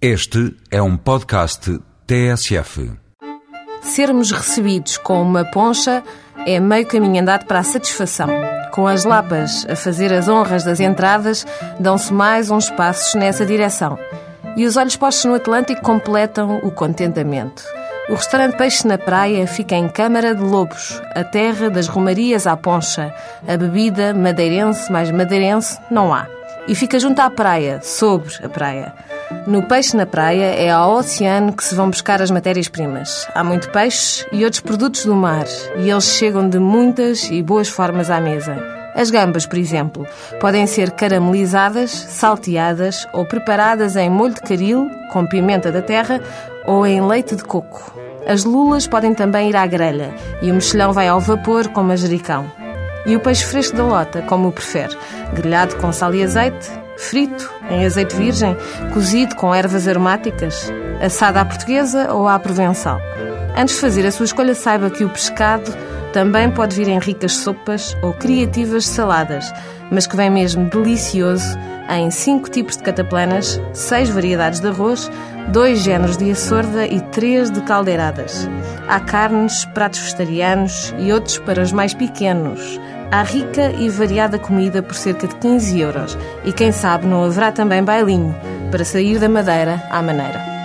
Este é um podcast TSF. Sermos recebidos com uma poncha é meio caminho andado para a satisfação. Com as lapas a fazer as honras das entradas, dão-se mais uns passos nessa direção. E os olhos postos no Atlântico completam o contentamento. O restaurante Peixe na Praia fica em Câmara de Lobos, a terra das romarias à poncha. A bebida madeirense mais madeirense não há. E fica junto à praia, sobre a praia. No Peixe na Praia é ao oceano que se vão buscar as matérias-primas. Há muito peixe e outros produtos do mar, e eles chegam de muitas e boas formas à mesa. As gambas, por exemplo, podem ser caramelizadas, salteadas ou preparadas em molho de caril, com pimenta da terra ou em leite de coco. As lulas podem também ir à grelha e o mexilhão vai ao vapor com manjericão. E o peixe fresco da lota, como o prefere, grelhado com sal e azeite, frito em azeite virgem, cozido com ervas aromáticas, assado à portuguesa ou à provençal. Antes de fazer a sua escolha, saiba que o pescado também pode vir em ricas sopas ou criativas saladas, mas que vem mesmo delicioso em cinco tipos de cataplanas, seis variedades de arroz, dois géneros de açorda e três de caldeiradas. Há carnes, pratos vegetarianos e outros para os mais pequenos. Há rica e variada comida por cerca de 15 euros. E quem sabe não haverá também bailinho para sair da madeira à maneira.